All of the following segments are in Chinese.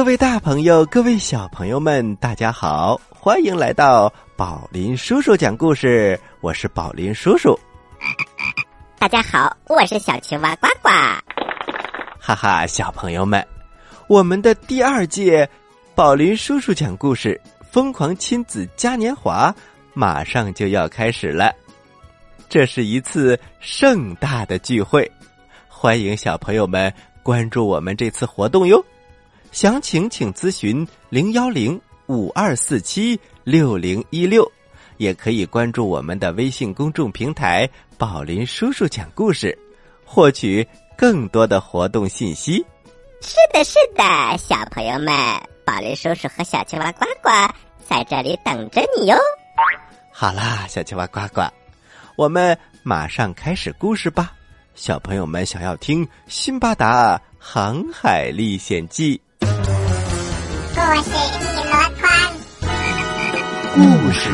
各位大朋友，各位小朋友们，大家好，欢迎来到宝林叔叔讲故事。我是宝林叔叔。大家好，我是小青蛙呱呱。哈哈，小朋友们，我们的第二届宝林叔叔讲故事疯狂亲子嘉年华马上就要开始了。这是一次盛大的聚会，欢迎小朋友们关注我们这次活动哟。详情请咨询零幺零五二四七六零一六，也可以关注我们的微信公众平台“宝林叔叔讲故事”，获取更多的活动信息。是的，是的，小朋友们，宝林叔叔和小青蛙呱呱在这里等着你哟。好啦，小青蛙呱呱，我们马上开始故事吧。小朋友们想要听《辛巴达航海历险记》。故事一箩筐，故事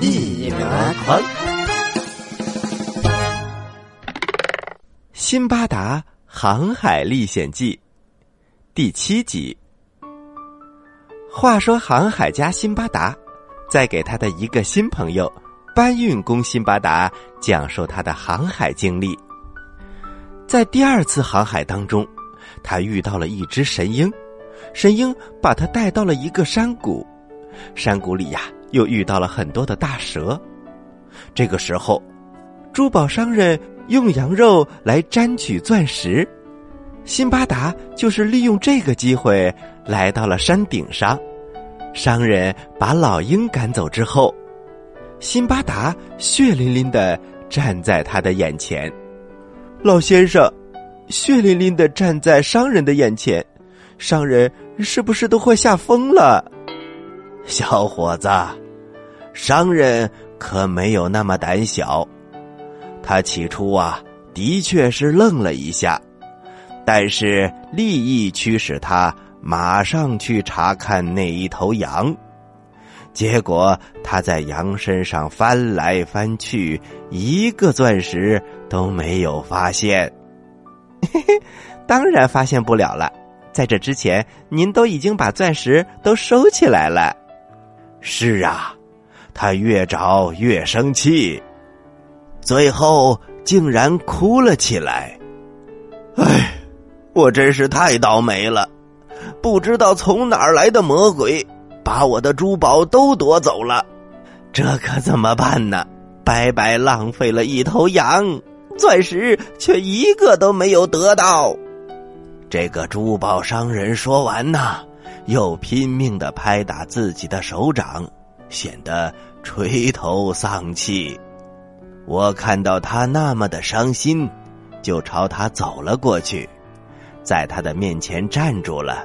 一箩筐，《辛巴达航海历险记》第七集。话说，航海家辛巴达在给他的一个新朋友搬运工辛巴达讲述他的航海经历。在第二次航海当中，他遇到了一只神鹰。神鹰把他带到了一个山谷，山谷里呀，又遇到了很多的大蛇。这个时候，珠宝商人用羊肉来沾取钻石，辛巴达就是利用这个机会来到了山顶上。商人把老鹰赶走之后，辛巴达血淋淋的站在他的眼前。老先生，血淋淋的站在商人的眼前。商人是不是都快吓疯了？小伙子，商人可没有那么胆小。他起初啊，的确是愣了一下，但是利益驱使他马上去查看那一头羊。结果他在羊身上翻来翻去，一个钻石都没有发现。嘿嘿，当然发现不了了。在这之前，您都已经把钻石都收起来了。是啊，他越找越生气，最后竟然哭了起来。唉，我真是太倒霉了！不知道从哪儿来的魔鬼，把我的珠宝都夺走了，这可怎么办呢？白白浪费了一头羊，钻石却一个都没有得到。这个珠宝商人说完呐，又拼命的拍打自己的手掌，显得垂头丧气。我看到他那么的伤心，就朝他走了过去，在他的面前站住了。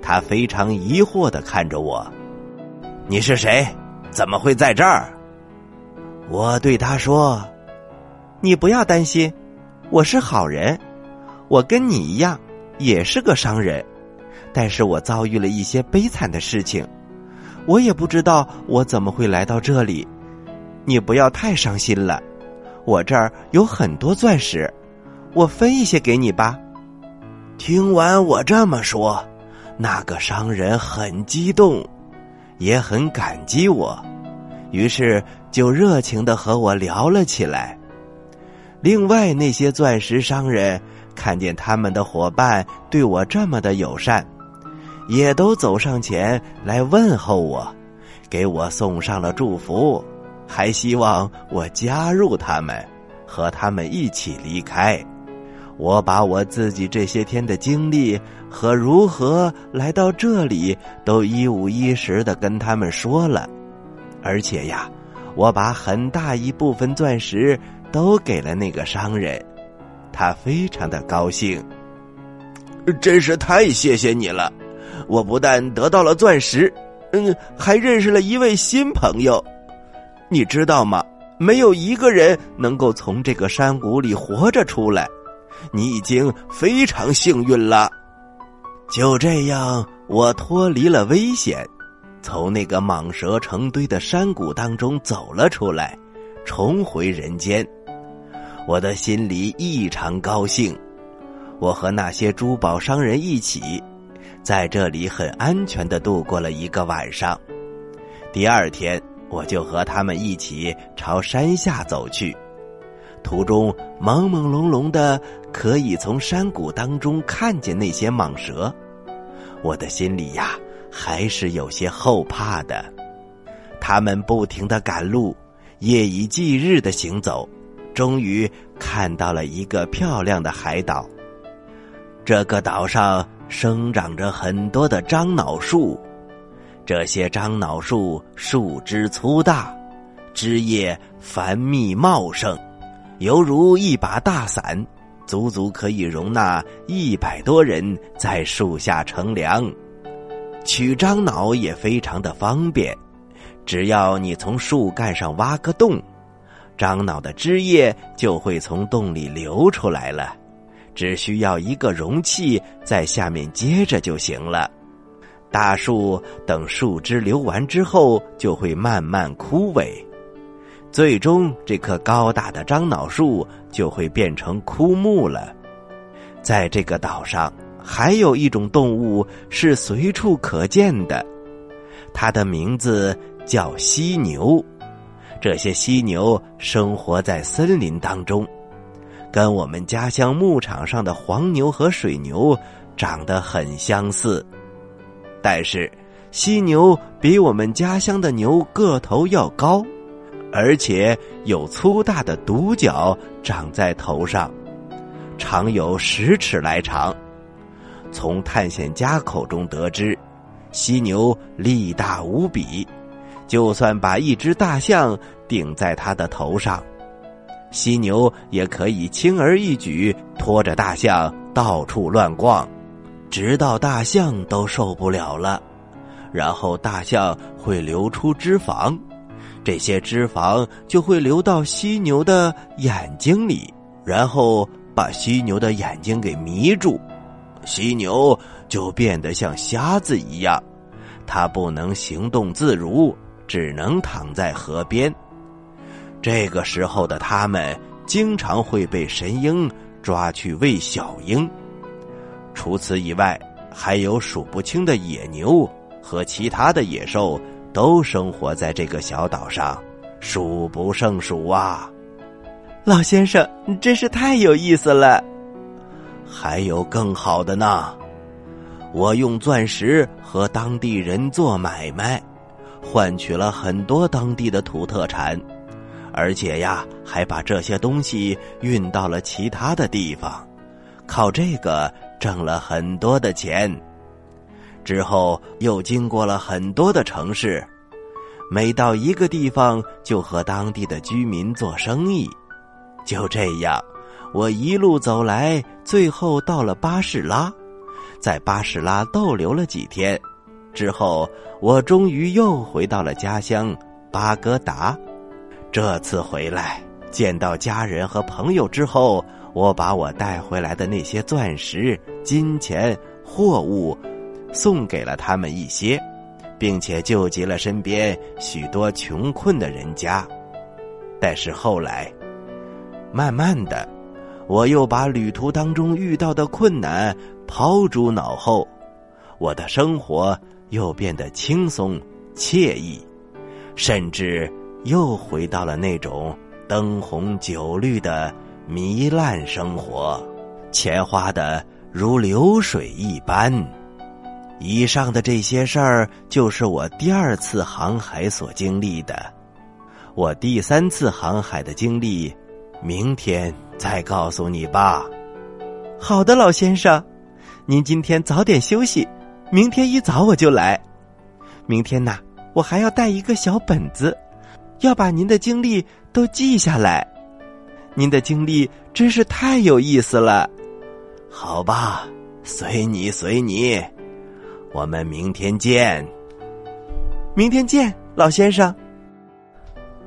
他非常疑惑的看着我：“你是谁？怎么会在这儿？”我对他说：“你不要担心，我是好人，我跟你一样。”也是个商人，但是我遭遇了一些悲惨的事情，我也不知道我怎么会来到这里。你不要太伤心了，我这儿有很多钻石，我分一些给你吧。听完我这么说，那个商人很激动，也很感激我，于是就热情的和我聊了起来。另外那些钻石商人。看见他们的伙伴对我这么的友善，也都走上前来问候我，给我送上了祝福，还希望我加入他们，和他们一起离开。我把我自己这些天的经历和如何来到这里都一五一十的跟他们说了，而且呀，我把很大一部分钻石都给了那个商人。他非常的高兴，真是太谢谢你了！我不但得到了钻石，嗯，还认识了一位新朋友。你知道吗？没有一个人能够从这个山谷里活着出来。你已经非常幸运了。就这样，我脱离了危险，从那个蟒蛇成堆的山谷当中走了出来，重回人间。我的心里异常高兴，我和那些珠宝商人一起，在这里很安全的度过了一个晚上。第二天，我就和他们一起朝山下走去。途中朦朦胧胧的，可以从山谷当中看见那些蟒蛇。我的心里呀，还是有些后怕的。他们不停的赶路，夜以继日的行走，终于看到了一个漂亮的海岛。这个岛上生长着很多的樟脑树。这些樟脑树树枝粗大，枝叶繁密茂盛，犹如一把大伞，足足可以容纳一百多人在树下乘凉。取樟脑也非常的方便，只要你从树干上挖个洞，樟脑的汁液就会从洞里流出来了，只需要一个容器在下面接着就行了。大树等树枝流完之后，就会慢慢枯萎，最终这棵高大的樟脑树就会变成枯木了。在这个岛上，还有一种动物是随处可见的，它的名字叫犀牛。这些犀牛生活在森林当中，跟我们家乡牧场上的黄牛和水牛长得很相似。但是，犀牛比我们家乡的牛个头要高，而且有粗大的独角长在头上，长有十尺来长。从探险家口中得知，犀牛力大无比，就算把一只大象顶在它的头上，犀牛也可以轻而易举拖着大象到处乱逛。直到大象都受不了了，然后大象会流出脂肪，这些脂肪就会流到犀牛的眼睛里，然后把犀牛的眼睛给迷住，犀牛就变得像瞎子一样，它不能行动自如，只能躺在河边。这个时候的他们经常会被神鹰抓去喂小鹰。除此以外，还有数不清的野牛和其他的野兽都生活在这个小岛上，数不胜数啊！老先生，真是太有意思了。还有更好的呢，我用钻石和当地人做买卖，换取了很多当地的土特产，而且呀，还把这些东西运到了其他的地方，靠这个。挣了很多的钱，之后又经过了很多的城市，每到一个地方就和当地的居民做生意。就这样，我一路走来，最后到了巴士拉，在巴士拉逗留了几天，之后我终于又回到了家乡巴格达。这次回来见到家人和朋友之后。我把我带回来的那些钻石、金钱、货物，送给了他们一些，并且救济了身边许多穷困的人家。但是后来，慢慢的，我又把旅途当中遇到的困难抛诸脑后，我的生活又变得轻松惬意，甚至又回到了那种灯红酒绿的。糜烂生活，钱花的如流水一般。以上的这些事儿，就是我第二次航海所经历的。我第三次航海的经历，明天再告诉你吧。好的，老先生，您今天早点休息，明天一早我就来。明天呐，我还要带一个小本子，要把您的经历都记下来。您的经历真是太有意思了，好吧，随你随你，我们明天见。明天见，老先生。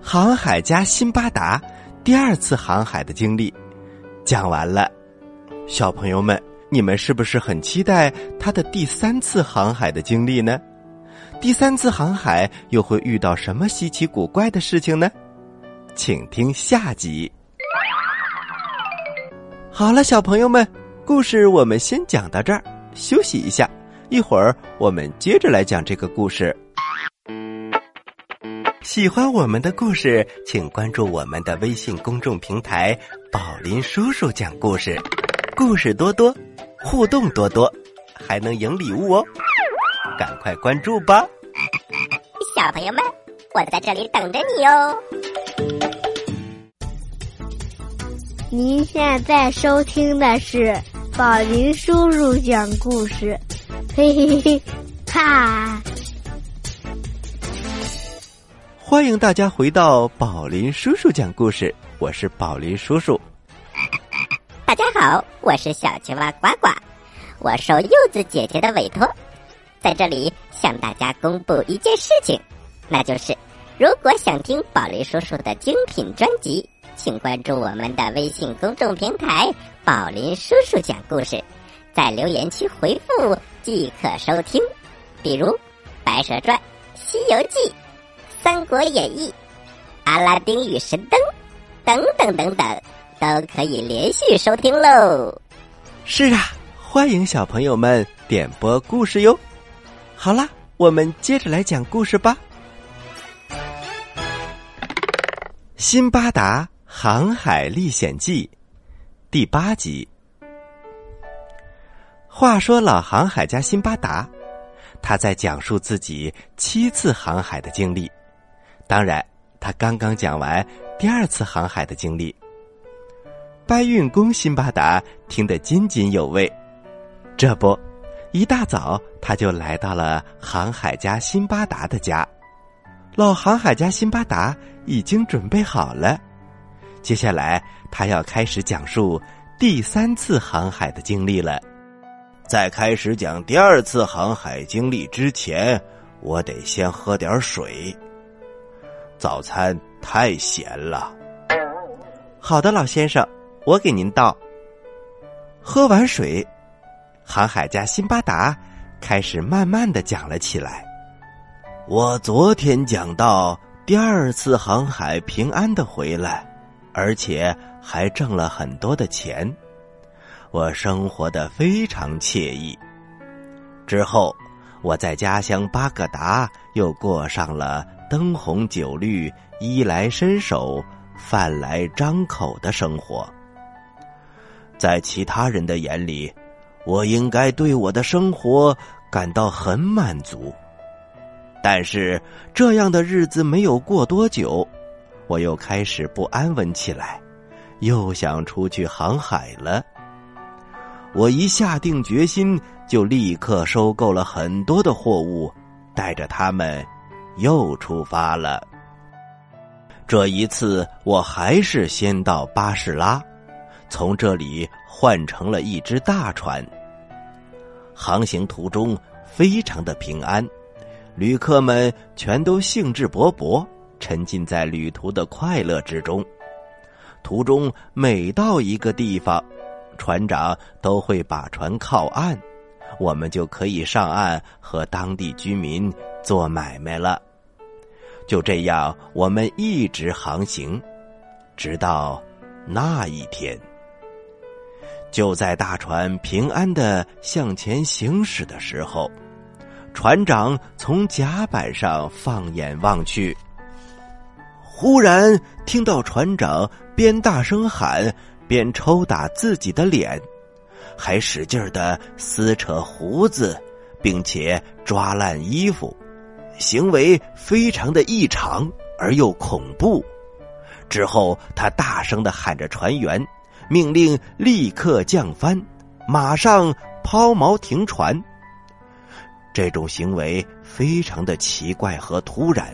航海家辛巴达第二次航海的经历讲完了，小朋友们，你们是不是很期待他的第三次航海的经历呢？第三次航海又会遇到什么稀奇古怪的事情呢？请听下集。好了，小朋友们，故事我们先讲到这儿，休息一下，一会儿我们接着来讲这个故事。喜欢我们的故事，请关注我们的微信公众平台“宝林叔叔讲故事”，故事多多，互动多多，还能赢礼物哦！赶快关注吧，小朋友们，我在这里等着你哦。您现在收听的是宝林叔叔讲故事，嘿嘿嘿，哈！欢迎大家回到宝林叔叔讲故事，我是宝林叔叔。大家好，我是小青蛙呱呱，我受柚子姐姐的委托，在这里向大家公布一件事情，那就是如果想听宝林叔叔的精品专辑，请关注我们的微信公众平台“宝林叔叔讲故事”，在留言区回复即可收听。比如《白蛇传》《西游记》。《三国演义》《阿拉丁与神灯》等等等等，都可以连续收听喽。是啊，欢迎小朋友们点播故事哟。好啦，我们接着来讲故事吧。《辛巴达航海历险记》第八集。话说，老航海家辛巴达，他在讲述自己七次航海的经历。当然，他刚刚讲完第二次航海的经历。搬运工辛巴达听得津津有味。这不，一大早他就来到了航海家辛巴达的家。老航海家辛巴达已经准备好了，接下来他要开始讲述第三次航海的经历了。在开始讲第二次航海经历之前，我得先喝点水。早餐太咸了。好的，老先生，我给您倒。喝完水，航海家辛巴达开始慢慢的讲了起来。我昨天讲到第二次航海平安的回来，而且还挣了很多的钱，我生活的非常惬意。之后，我在家乡巴格达又过上了。灯红酒绿、衣来伸手、饭来张口的生活，在其他人的眼里，我应该对我的生活感到很满足。但是这样的日子没有过多久，我又开始不安稳起来，又想出去航海了。我一下定决心，就立刻收购了很多的货物，带着他们。又出发了。这一次，我还是先到巴士拉，从这里换成了一只大船。航行途中非常的平安，旅客们全都兴致勃勃，沉浸在旅途的快乐之中。途中每到一个地方，船长都会把船靠岸，我们就可以上岸和当地居民做买卖了。就这样，我们一直航行，直到那一天。就在大船平安的向前行驶的时候，船长从甲板上放眼望去，忽然听到船长边大声喊边抽打自己的脸，还使劲的撕扯胡子，并且抓烂衣服。行为非常的异常而又恐怖。之后，他大声的喊着船员，命令立刻降帆，马上抛锚停船。这种行为非常的奇怪和突然。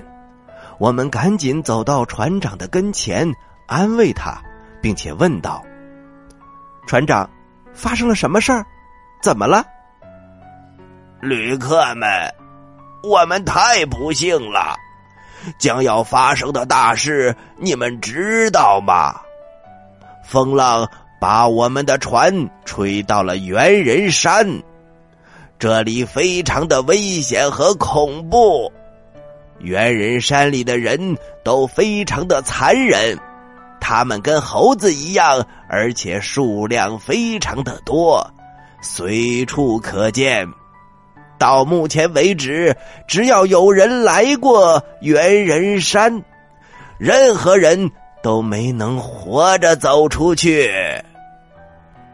我们赶紧走到船长的跟前，安慰他，并且问道：“船长，发生了什么事儿？怎么了？”旅客们。我们太不幸了，将要发生的大事你们知道吗？风浪把我们的船吹到了猿人山，这里非常的危险和恐怖。猿人山里的人都非常的残忍，他们跟猴子一样，而且数量非常的多，随处可见。到目前为止，只要有人来过猿人山，任何人都没能活着走出去。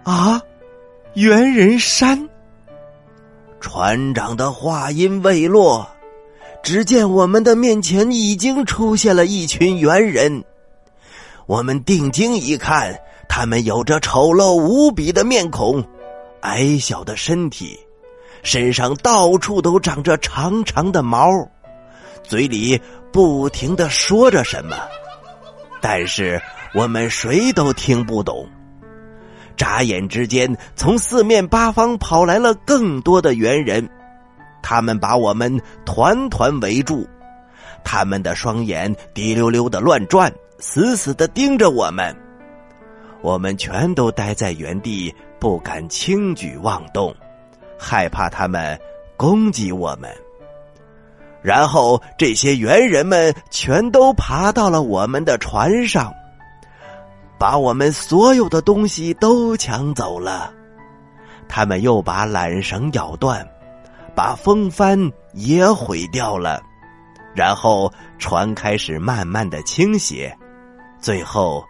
啊，猿人山！船长的话音未落，只见我们的面前已经出现了一群猿人。我们定睛一看，他们有着丑陋无比的面孔，矮小的身体，身上到处都长着长长的毛，嘴里不停的说着什么，但是我们谁都听不懂。眨眼之间，从四面八方跑来了更多的猿人，他们把我们团团围住，他们的双眼滴溜溜的乱转。死死的盯着我们，我们全都待在原地，不敢轻举妄动，害怕他们攻击我们。然后这些猿人们全都爬到了我们的船上，把我们所有的东西都抢走了。他们又把缆绳咬断，把风帆也毁掉了，然后船开始慢慢的倾斜。最后，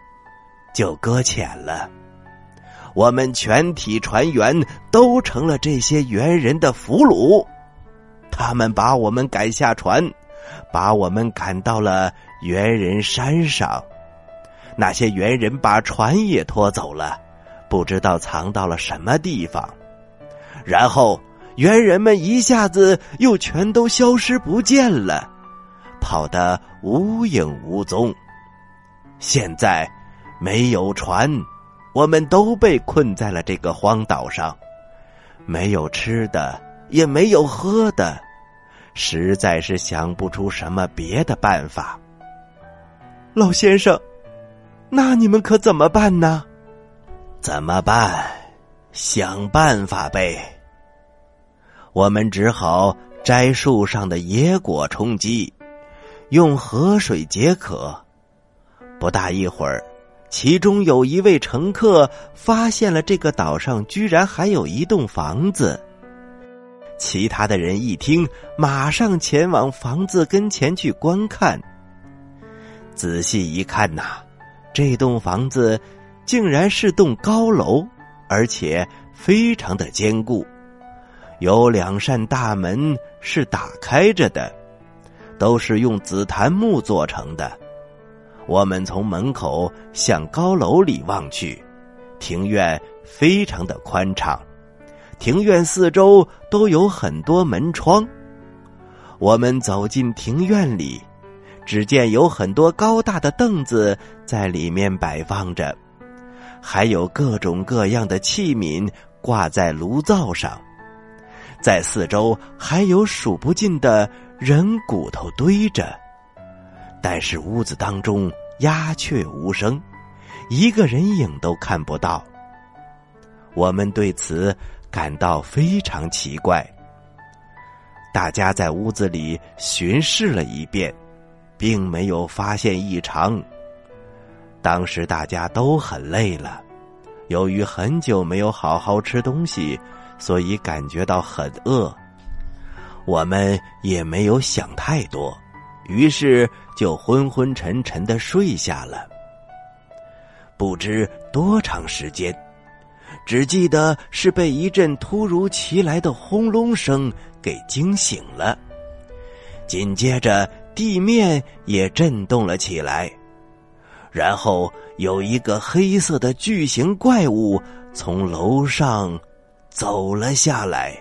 就搁浅了。我们全体船员都成了这些猿人的俘虏。他们把我们赶下船，把我们赶到了猿人山上。那些猿人把船也拖走了，不知道藏到了什么地方。然后，猿人们一下子又全都消失不见了，跑得无影无踪。现在没有船，我们都被困在了这个荒岛上，没有吃的，也没有喝的，实在是想不出什么别的办法。老先生，那你们可怎么办呢？怎么办？想办法呗。我们只好摘树上的野果充饥，用河水解渴。不大一会儿，其中有一位乘客发现了这个岛上居然还有一栋房子。其他的人一听，马上前往房子跟前去观看。仔细一看呐，这栋房子竟然是栋高楼，而且非常的坚固，有两扇大门是打开着的，都是用紫檀木做成的。我们从门口向高楼里望去，庭院非常的宽敞，庭院四周都有很多门窗。我们走进庭院里，只见有很多高大的凳子在里面摆放着，还有各种各样的器皿挂在炉灶上，在四周还有数不尽的人骨头堆着。但是屋子当中鸦雀无声，一个人影都看不到。我们对此感到非常奇怪。大家在屋子里巡视了一遍，并没有发现异常。当时大家都很累了，由于很久没有好好吃东西，所以感觉到很饿。我们也没有想太多。于是就昏昏沉沉的睡下了。不知多长时间，只记得是被一阵突如其来的轰隆声给惊醒了。紧接着，地面也震动了起来，然后有一个黑色的巨型怪物从楼上走了下来。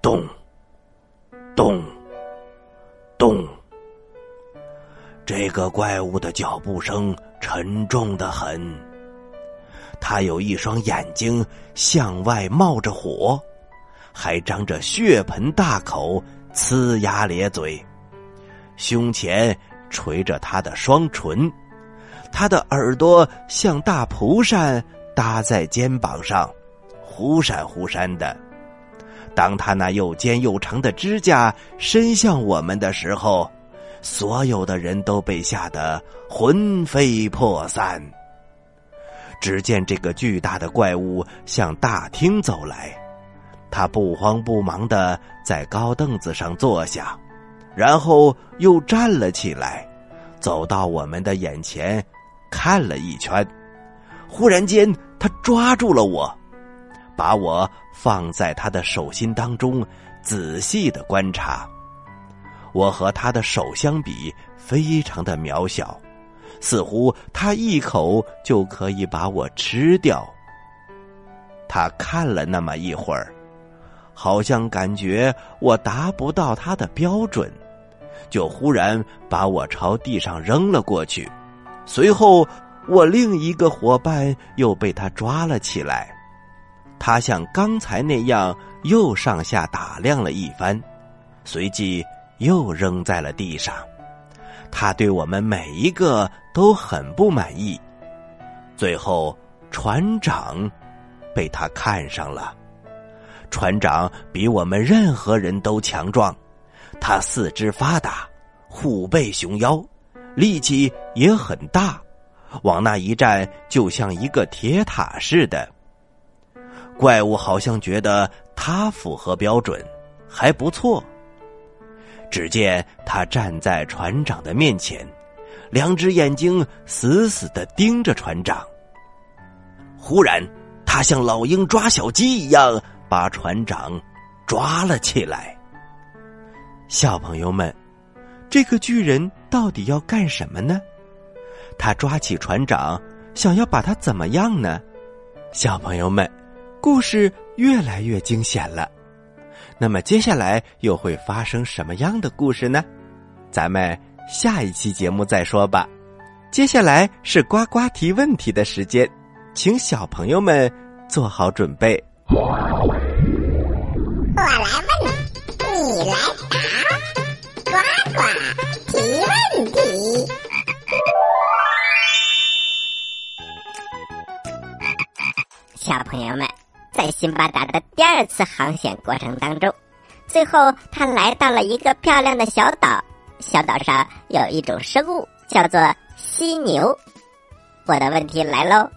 咚，咚。咚！这个怪物的脚步声沉重的很。他有一双眼睛向外冒着火，还张着血盆大口，呲牙咧嘴。胸前垂着他的双唇，他的耳朵像大蒲扇搭在肩膀上，忽闪忽闪的。当他那又尖又长的指甲伸向我们的时候，所有的人都被吓得魂飞魄散。只见这个巨大的怪物向大厅走来，他不慌不忙的在高凳子上坐下，然后又站了起来，走到我们的眼前，看了一圈。忽然间，他抓住了我，把我放在他的手心当中，仔细的观察。我和他的手相比，非常的渺小，似乎他一口就可以把我吃掉。他看了那么一会儿，好像感觉我达不到他的标准，就忽然把我朝地上扔了过去。随后，我另一个伙伴又被他抓了起来，他像刚才那样又上下打量了一番，随即。又扔在了地上，他对我们每一个都很不满意。最后，船长被他看上了。船长比我们任何人都强壮，他四肢发达，虎背熊腰，力气也很大，往那一站就像一个铁塔似的。怪物好像觉得他符合标准，还不错。只见他站在船长的面前，两只眼睛死死的盯着船长。忽然，他像老鹰抓小鸡一样把船长抓了起来。小朋友们，这个巨人到底要干什么呢？他抓起船长，想要把他怎么样呢？小朋友们，故事越来越惊险了。那么接下来又会发生什么样的故事呢？咱们下一期节目再说吧。接下来是呱呱提问题的时间，请小朋友们做好准备。我来问，你来答，呱呱提问题。小朋友们。在辛巴达的第二次航险过程当中，最后他来到了一个漂亮的小岛。小岛上有一种生物叫做犀牛。我的问题来喽，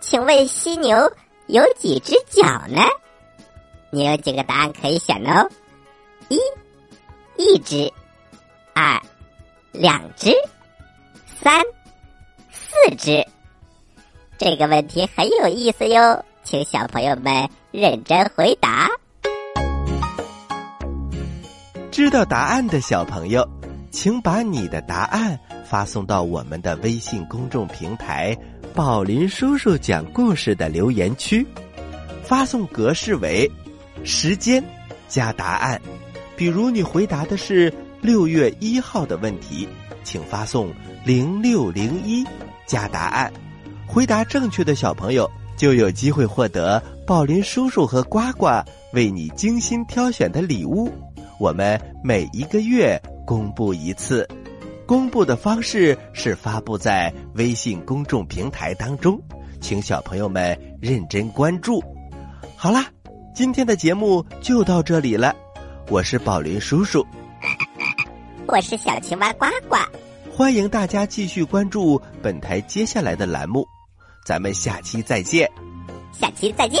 请问犀牛有几只脚呢？你有几个答案可以选哦？一，一只；二，两只；三，四只。这个问题很有意思哟。请小朋友们认真回答。知道答案的小朋友，请把你的答案发送到我们的微信公众平台“宝林叔叔讲故事”的留言区。发送格式为：时间加答案。比如你回答的是六月一号的问题，请发送零六零一加答案。回答正确的小朋友。就有机会获得宝林叔叔和呱呱为你精心挑选的礼物。我们每一个月公布一次，公布的方式是发布在微信公众平台当中，请小朋友们认真关注。好啦，今天的节目就到这里了。我是宝林叔叔，我是小青蛙呱呱，欢迎大家继续关注本台接下来的栏目。咱们下期再见，下期再见。